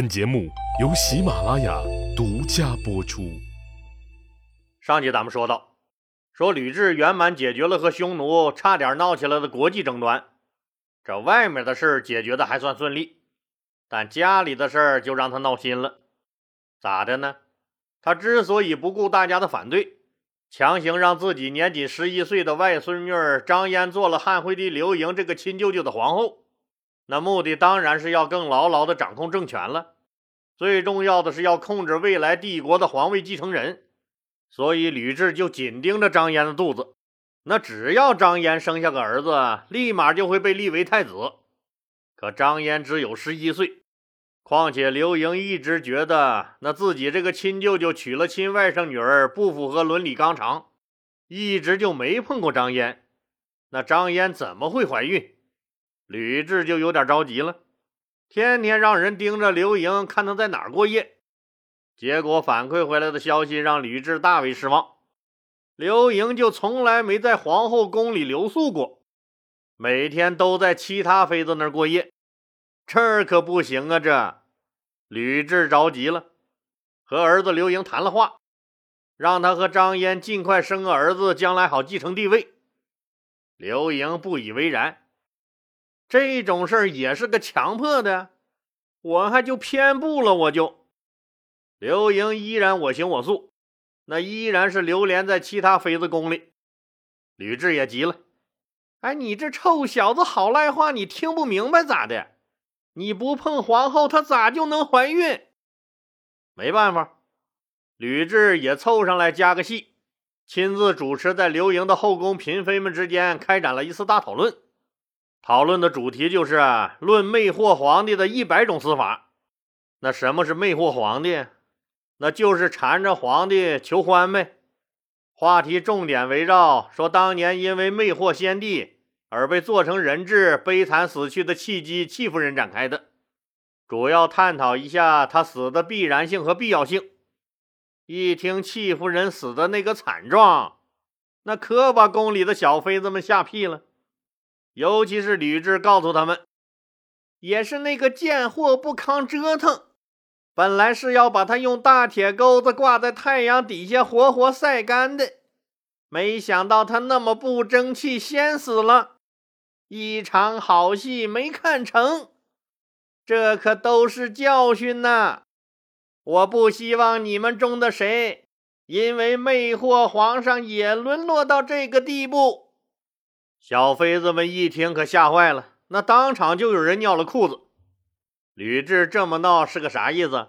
本节目由喜马拉雅独家播出。上集咱们说到，说吕雉圆满解决了和匈奴差点闹起来的国际争端，这外面的事儿解决的还算顺利，但家里的事儿就让他闹心了。咋的呢？他之所以不顾大家的反对，强行让自己年仅十一岁的外孙女张嫣做了汉惠帝刘盈这个亲舅舅的皇后。那目的当然是要更牢牢地掌控政权了，最重要的是要控制未来帝国的皇位继承人。所以吕雉就紧盯着张嫣的肚子，那只要张嫣生下个儿子，立马就会被立为太子。可张嫣只有十一岁，况且刘盈一直觉得那自己这个亲舅舅娶了亲外甥女儿不符合伦理纲常，一直就没碰过张嫣。那张嫣怎么会怀孕？吕雉就有点着急了，天天让人盯着刘盈，看他在哪儿过夜。结果反馈回来的消息让吕雉大为失望。刘盈就从来没在皇后宫里留宿过，每天都在其他妃子那儿过夜。这可不行啊！这吕雉着急了，和儿子刘盈谈了话，让他和张嫣尽快生个儿子，将来好继承帝位。刘盈不以为然。这种事儿也是个强迫的，我还就偏不了，我就。刘盈依然我行我素，那依然是流连在其他妃子宫里。吕雉也急了，哎，你这臭小子好赖话，你听不明白咋的？你不碰皇后，她咋就能怀孕？没办法，吕雉也凑上来加个戏，亲自主持在刘盈的后宫嫔妃们之间开展了一次大讨论。讨论的主题就是论魅惑皇帝的一百种死法。那什么是魅惑皇帝？那就是缠着皇帝求欢呗。话题重点围绕说当年因为魅惑先帝而被做成人质、悲惨死去的契机戚夫人展开的，主要探讨一下他死的必然性和必要性。一听戚夫人死的那个惨状，那可把宫里的小妃子们吓屁了。尤其是吕雉告诉他们，也是那个贱货不抗折腾，本来是要把他用大铁钩子挂在太阳底下活活晒干的，没想到他那么不争气，先死了，一场好戏没看成，这可都是教训呐！我不希望你们中的谁因为魅惑皇上也沦落到这个地步。小妃子们一听，可吓坏了，那当场就有人尿了裤子。吕雉这么闹是个啥意思？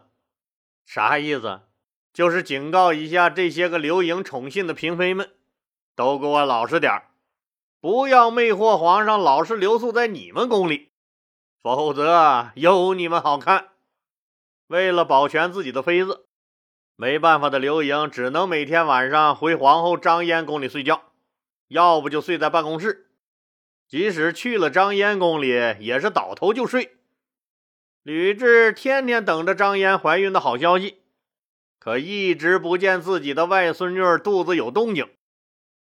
啥意思？就是警告一下这些个刘盈宠信的嫔妃们，都给我老实点不要魅惑皇上，老是留宿在你们宫里，否则有你们好看。为了保全自己的妃子，没办法的刘盈只能每天晚上回皇后张嫣宫里睡觉。要不就睡在办公室，即使去了张嫣宫里，也是倒头就睡。吕雉天天等着张嫣怀孕的好消息，可一直不见自己的外孙女肚子有动静。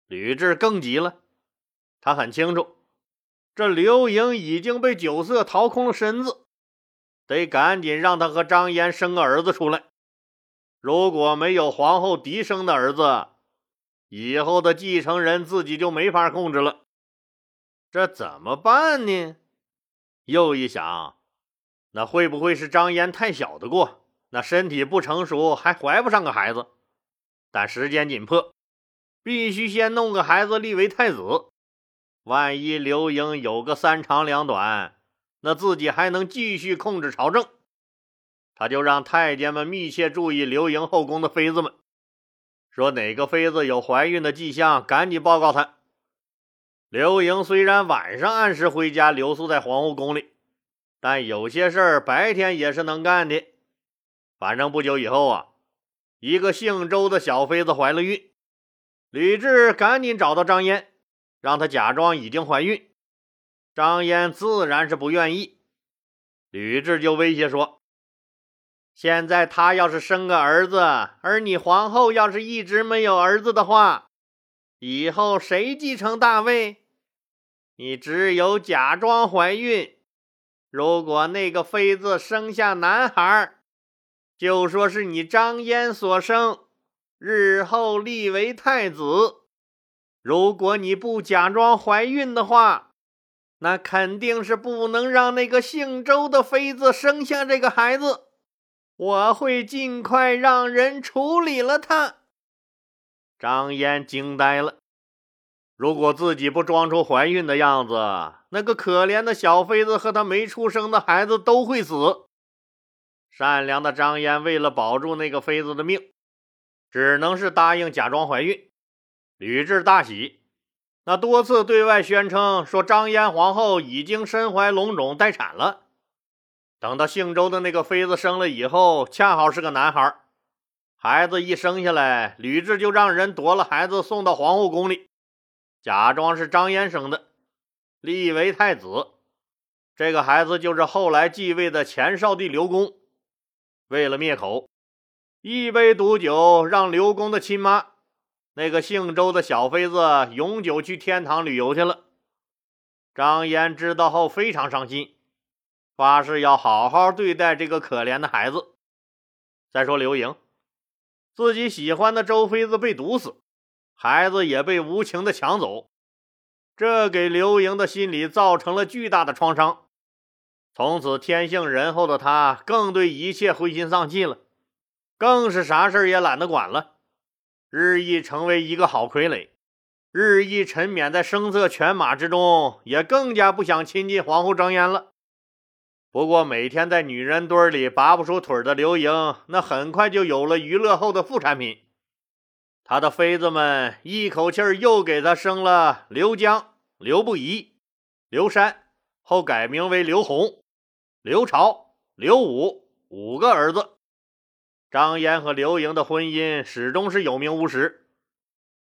吕雉更急了，她很清楚，这刘盈已经被酒色掏空了身子，得赶紧让他和张嫣生个儿子出来。如果没有皇后嫡生的儿子，以后的继承人自己就没法控制了，这怎么办呢？又一想，那会不会是张嫣太小的过，那身体不成熟，还怀不上个孩子？但时间紧迫，必须先弄个孩子立为太子。万一刘盈有个三长两短，那自己还能继续控制朝政。他就让太监们密切注意刘盈后宫的妃子们。说哪个妃子有怀孕的迹象，赶紧报告他。刘盈虽然晚上按时回家留宿在皇后宫里，但有些事儿白天也是能干的。反正不久以后啊，一个姓周的小妃子怀了孕，吕雉赶紧找到张嫣，让她假装已经怀孕。张嫣自然是不愿意，吕雉就威胁说。现在他要是生个儿子，而你皇后要是一直没有儿子的话，以后谁继承大位？你只有假装怀孕，如果那个妃子生下男孩，就说是你张嫣所生，日后立为太子。如果你不假装怀孕的话，那肯定是不能让那个姓周的妃子生下这个孩子。我会尽快让人处理了他。张嫣惊呆了。如果自己不装出怀孕的样子，那个可怜的小妃子和她没出生的孩子都会死。善良的张嫣为了保住那个妃子的命，只能是答应假装怀孕。吕雉大喜，那多次对外宣称说张嫣皇后已经身怀龙种待产了。等到姓周的那个妃子生了以后，恰好是个男孩。孩子一生下来，吕雉就让人夺了孩子送到皇后宫里。假装是张嫣生的，立为太子。这个孩子就是后来继位的前少帝刘恭。为了灭口，一杯毒酒让刘公的亲妈，那个姓周的小妃子永久去天堂旅游去了。张嫣知道后非常伤心，发誓要好好对待这个可怜的孩子。再说刘盈，自己喜欢的周妃子被毒死。孩子也被无情的抢走，这给刘盈的心理造成了巨大的创伤。从此，天性仁厚的他更对一切灰心丧气了，更是啥事也懒得管了，日益成为一个好傀儡，日益沉湎在声色犬马之中，也更加不想亲近皇后张嫣了。不过，每天在女人堆里拔不出腿的刘盈，那很快就有了娱乐后的副产品。他的妃子们一口气儿又给他生了刘江、刘不疑、刘山，后改名为刘弘、刘朝、刘武五个儿子。张嫣和刘盈的婚姻始终是有名无实，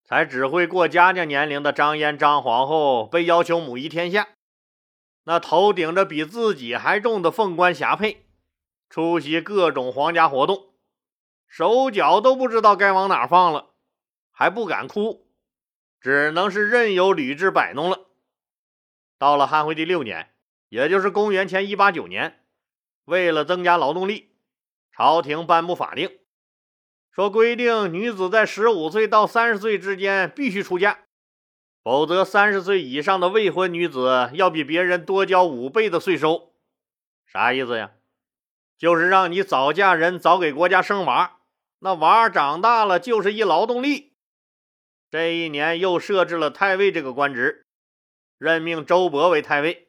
才只会过家家年龄的张嫣张皇后被要求母仪天下，那头顶着比自己还重的凤冠霞帔，出席各种皇家活动，手脚都不知道该往哪放了。还不敢哭，只能是任由吕雉摆弄了。到了汉惠帝六年，也就是公元前一八九年，为了增加劳动力，朝廷颁布法令，说规定女子在十五岁到三十岁之间必须出嫁，否则三十岁以上的未婚女子要比别人多交五倍的税收。啥意思呀？就是让你早嫁人，早给国家生娃，那娃长大了就是一劳动力。这一年又设置了太尉这个官职，任命周勃为太尉。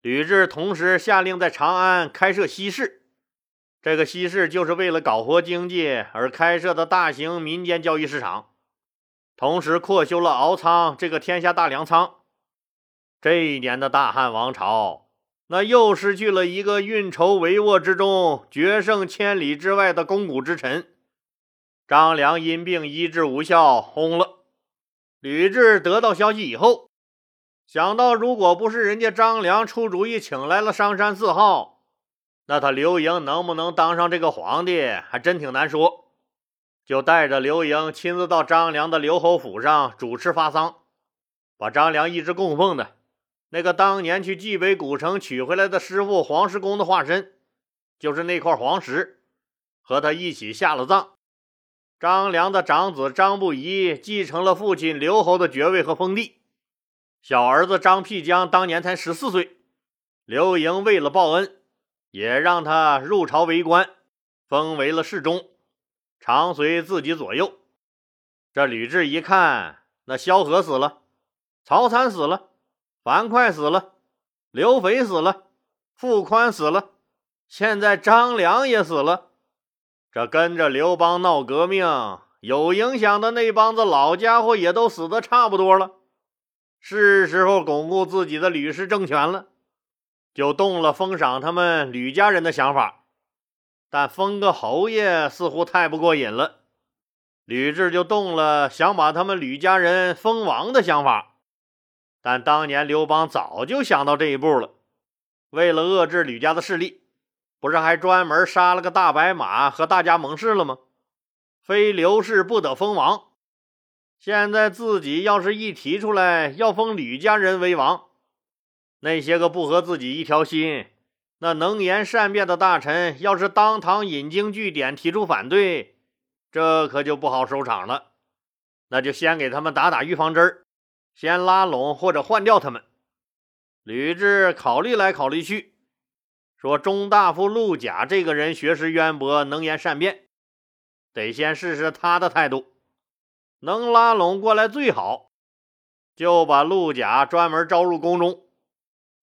吕雉同时下令在长安开设西市，这个西市就是为了搞活经济而开设的大型民间交易市场。同时扩修了敖仓这个天下大粮仓。这一年的大汉王朝，那又失去了一个运筹帷幄之中、决胜千里之外的肱骨之臣。张良因病医治无效，轰了。吕雉得到消息以后，想到如果不是人家张良出主意请来了商山四号，那他刘盈能不能当上这个皇帝，还真挺难说。就带着刘盈亲自到张良的刘侯府上主持发丧，把张良一直供奉的那个当年去蓟北古城取回来的师傅黄石公的化身，就是那块黄石，和他一起下了葬。张良的长子张不疑继承了父亲刘侯的爵位和封地，小儿子张辟疆当年才十四岁。刘盈为了报恩，也让他入朝为官，封为了侍中，常随自己左右。这吕雉一看，那萧何死了，曹参死了，樊哙死了，刘肥死了，傅宽死了，现在张良也死了。这跟着刘邦闹革命有影响的那帮子老家伙也都死的差不多了，是时候巩固自己的吕氏政权了，就动了封赏他们吕家人的想法。但封个侯爷似乎太不过瘾了，吕雉就动了想把他们吕家人封王的想法。但当年刘邦早就想到这一步了，为了遏制吕家的势力。不是还专门杀了个大白马和大家盟誓了吗？非刘氏不得封王。现在自己要是一提出来要封吕家人为王，那些个不和自己一条心、那能言善辩的大臣要是当堂引经据典提出反对，这可就不好收场了。那就先给他们打打预防针儿，先拉拢或者换掉他们。吕雉考虑来考虑去，说中大夫陆贾这个人学识渊博，能言善辩，得先试试他的态度，能拉拢过来最好。就把陆贾专门招入宫中，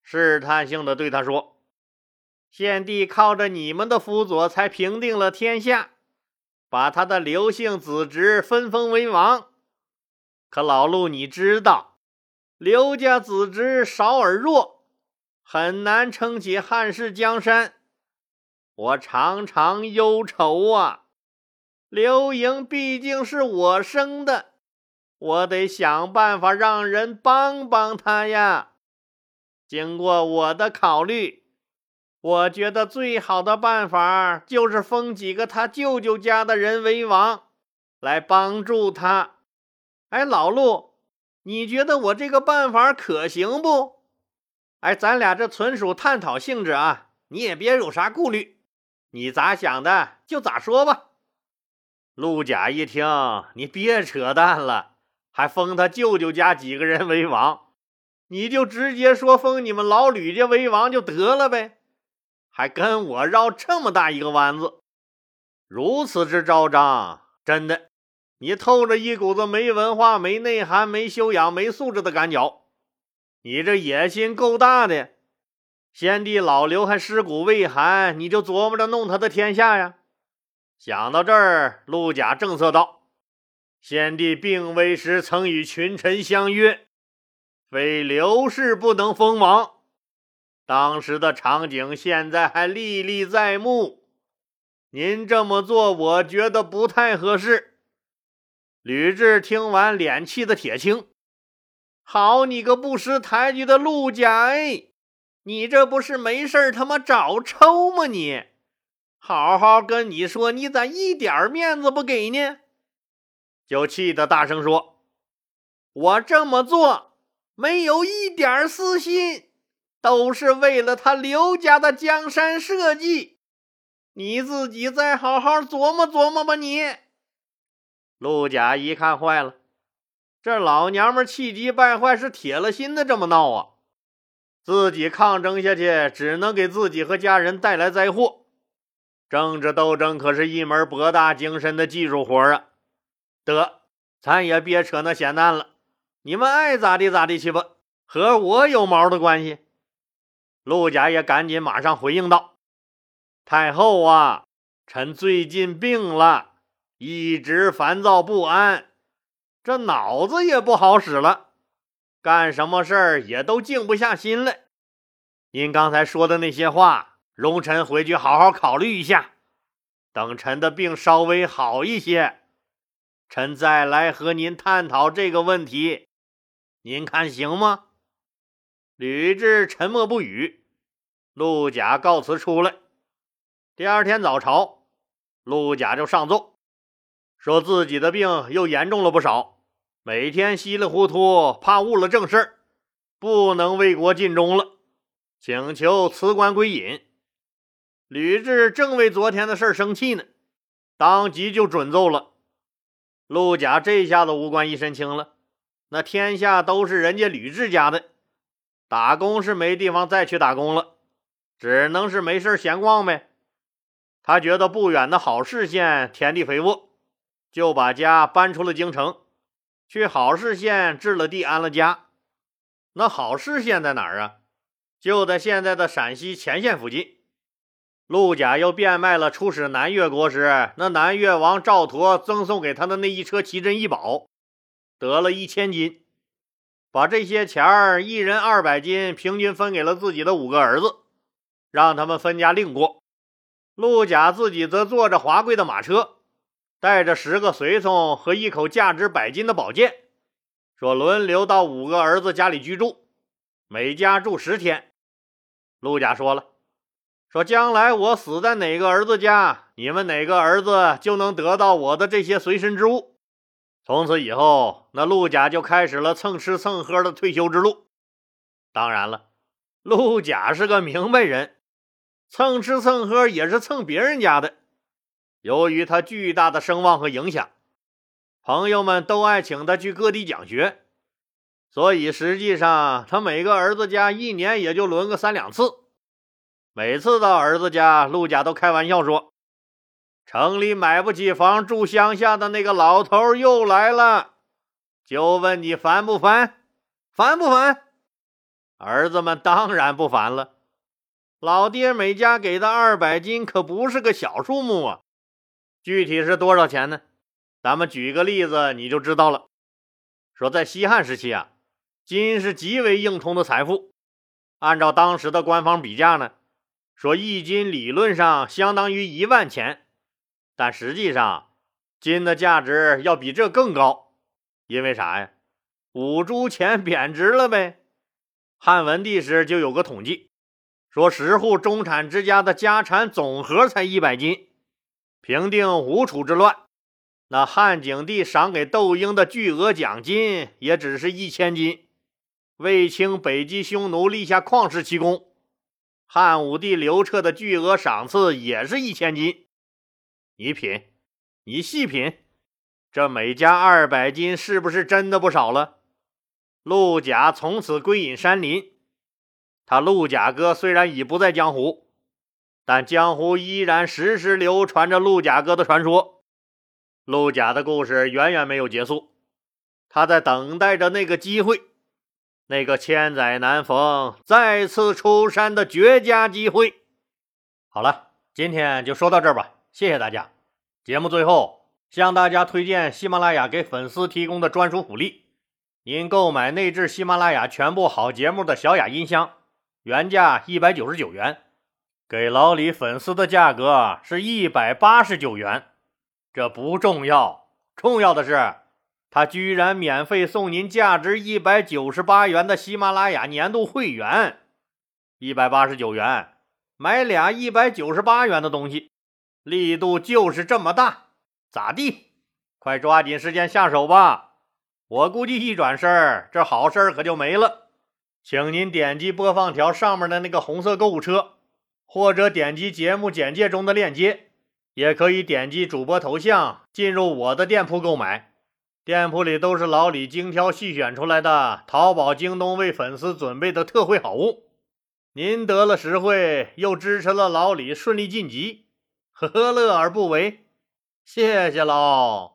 试探性的对他说。献帝靠着你们的辅佐，才平定了天下，把他的刘姓子侄分封为王。可老陆，你知道，刘家子侄少而弱，很难撑起汉室江山。我常常忧愁啊！刘盈毕竟是我生的，我得想办法让人帮帮他呀。经过我的考虑。我觉得最好的办法就是封几个他舅舅家的人为王，来帮助他。哎，老陆，你觉得我这个办法可行不？哎，咱俩这纯属探讨性质啊，你也别有啥顾虑，你咋想的就咋说吧。陆贾一听，你别扯淡了，还封他舅舅家几个人为王，你就直接说封你们老吕家为王就得了呗。还跟我绕这么大一个弯子，如此之招张，真的，你透着一股子没文化、没内涵、没修养、没素质的感觉。你这野心够大的，先帝老刘还尸骨未寒，你就琢磨着弄他的天下呀？想到这儿，陆贾正色道：“先帝病危时，曾与群臣相约，非刘氏不能封王。”当时的场景现在还历历在目，您这么做，我觉得不太合适。吕雉听完，脸气得铁青。好你个不识抬举的陆家哎，你这不是没事他妈找抽吗？你好好跟你说，你咋一点面子不给呢？就气得大声说：“我这么做没有一点私心。”都是为了他刘家的江山社稷，你自己再好好琢磨琢磨吧。你陆贾一看坏了，这老娘们气急败坏，是铁了心的这么闹啊！自己抗争下去，只能给自己和家人带来灾祸。政治斗争可是一门博大精深的技术活啊！得，咱也别扯那闲淡了，你们爱咋地咋地去吧，和我有毛的关系？陆贾也赶紧马上回应道：“太后啊，臣最近病了，一直烦躁不安，这脑子也不好使了，干什么事儿也都静不下心来。您刚才说的那些话，容臣回去好好考虑一下。等臣的病稍微好一些，臣再来和您探讨这个问题，您看行吗？”吕雉沉默不语，陆贾告辞出来。第二天早朝，陆贾就上奏，说自己的病又严重了不少，每天稀里糊涂，怕误了正事，不能为国尽忠了，请求辞官归隐。吕雉正为昨天的事生气呢，当即就准奏了。陆贾这下子无官一身轻了，那天下都是人家吕雉家的。打工是没地方再去打工了，只能是没事闲逛呗。他觉得不远的好市县田地肥沃，就把家搬出了京城，去好市县置了地安了家。那好市县在哪儿啊？就在现在的陕西乾县附近。陆贾又变卖了出使南越国时那南越王赵佗赠送给他的那一车奇珍异宝，得了一千金。把这些钱儿一人二百斤，平均分给了自己的五个儿子，让他们分家另过。陆贾自己则坐着华贵的马车，带着十个随从和一口价值百金的宝剑，说轮流到五个儿子家里居住，每家住十天。陆贾说了，说将来我死在哪个儿子家，你们哪个儿子就能得到我的这些随身之物。从此以后，那陆贾就开始了蹭吃蹭喝的退休之路。当然了，陆贾是个明白人，蹭吃蹭喝也是蹭别人家的。由于他巨大的声望和影响，朋友们都爱请他去各地讲学，所以实际上他每个儿子家一年也就轮个三两次。每次到儿子家，陆家都开玩笑说：“城里买不起房住乡下的那个老头又来了，就问你烦不烦？烦不烦？”儿子们当然不烦了。老爹每家给的二百斤可不是个小数目啊！具体是多少钱呢？咱们举个例子你就知道了。说在西汉时期啊，金是极为硬通的财富。按照当时的官方比价呢。说一斤理论上相当于一万钱，但实际上金的价值要比这更高，因为啥呀？五铢钱贬值了呗。汉文帝时就有个统计，说十户中产之家的家产总和才一百斤。平定吴楚之乱，那汉景帝赏给窦婴的巨额奖金也只是一千斤。卫青北击匈奴，立下旷世奇功。汉武帝刘彻的巨额赏赐也是一千金，你品，你细品，这每家二百斤是不是真的不少了？陆贾从此归隐山林，他陆贾哥虽然已不在江湖，但江湖依然时时流传着陆贾哥的传说。陆贾的故事远远没有结束，他在等待着那个机会。那个千载难逢、再次出山的绝佳机会。好了，今天就说到这儿吧，谢谢大家。节目最后向大家推荐喜马拉雅给粉丝提供的专属福利：您购买内置喜马拉雅全部好节目的小雅音箱，原价一百九十九元，给老李粉丝的价格是一百八十九元。这不重要，重要的是。他居然免费送您价值一百九十八元的喜马拉雅年度会员，一百八十九元买俩一百九十八元的东西，力度就是这么大，咋地？快抓紧时间下手吧！我估计一转身，这好事儿可就没了。请您点击播放条上面的那个红色购物车，或者点击节目简介中的链接，也可以点击主播头像进入我的店铺购买。店铺里都是老李精挑细选出来的，淘宝、京东为粉丝准备的特惠好物。您得了实惠，又支持了老李顺利晋级，何乐而不为？谢谢喽！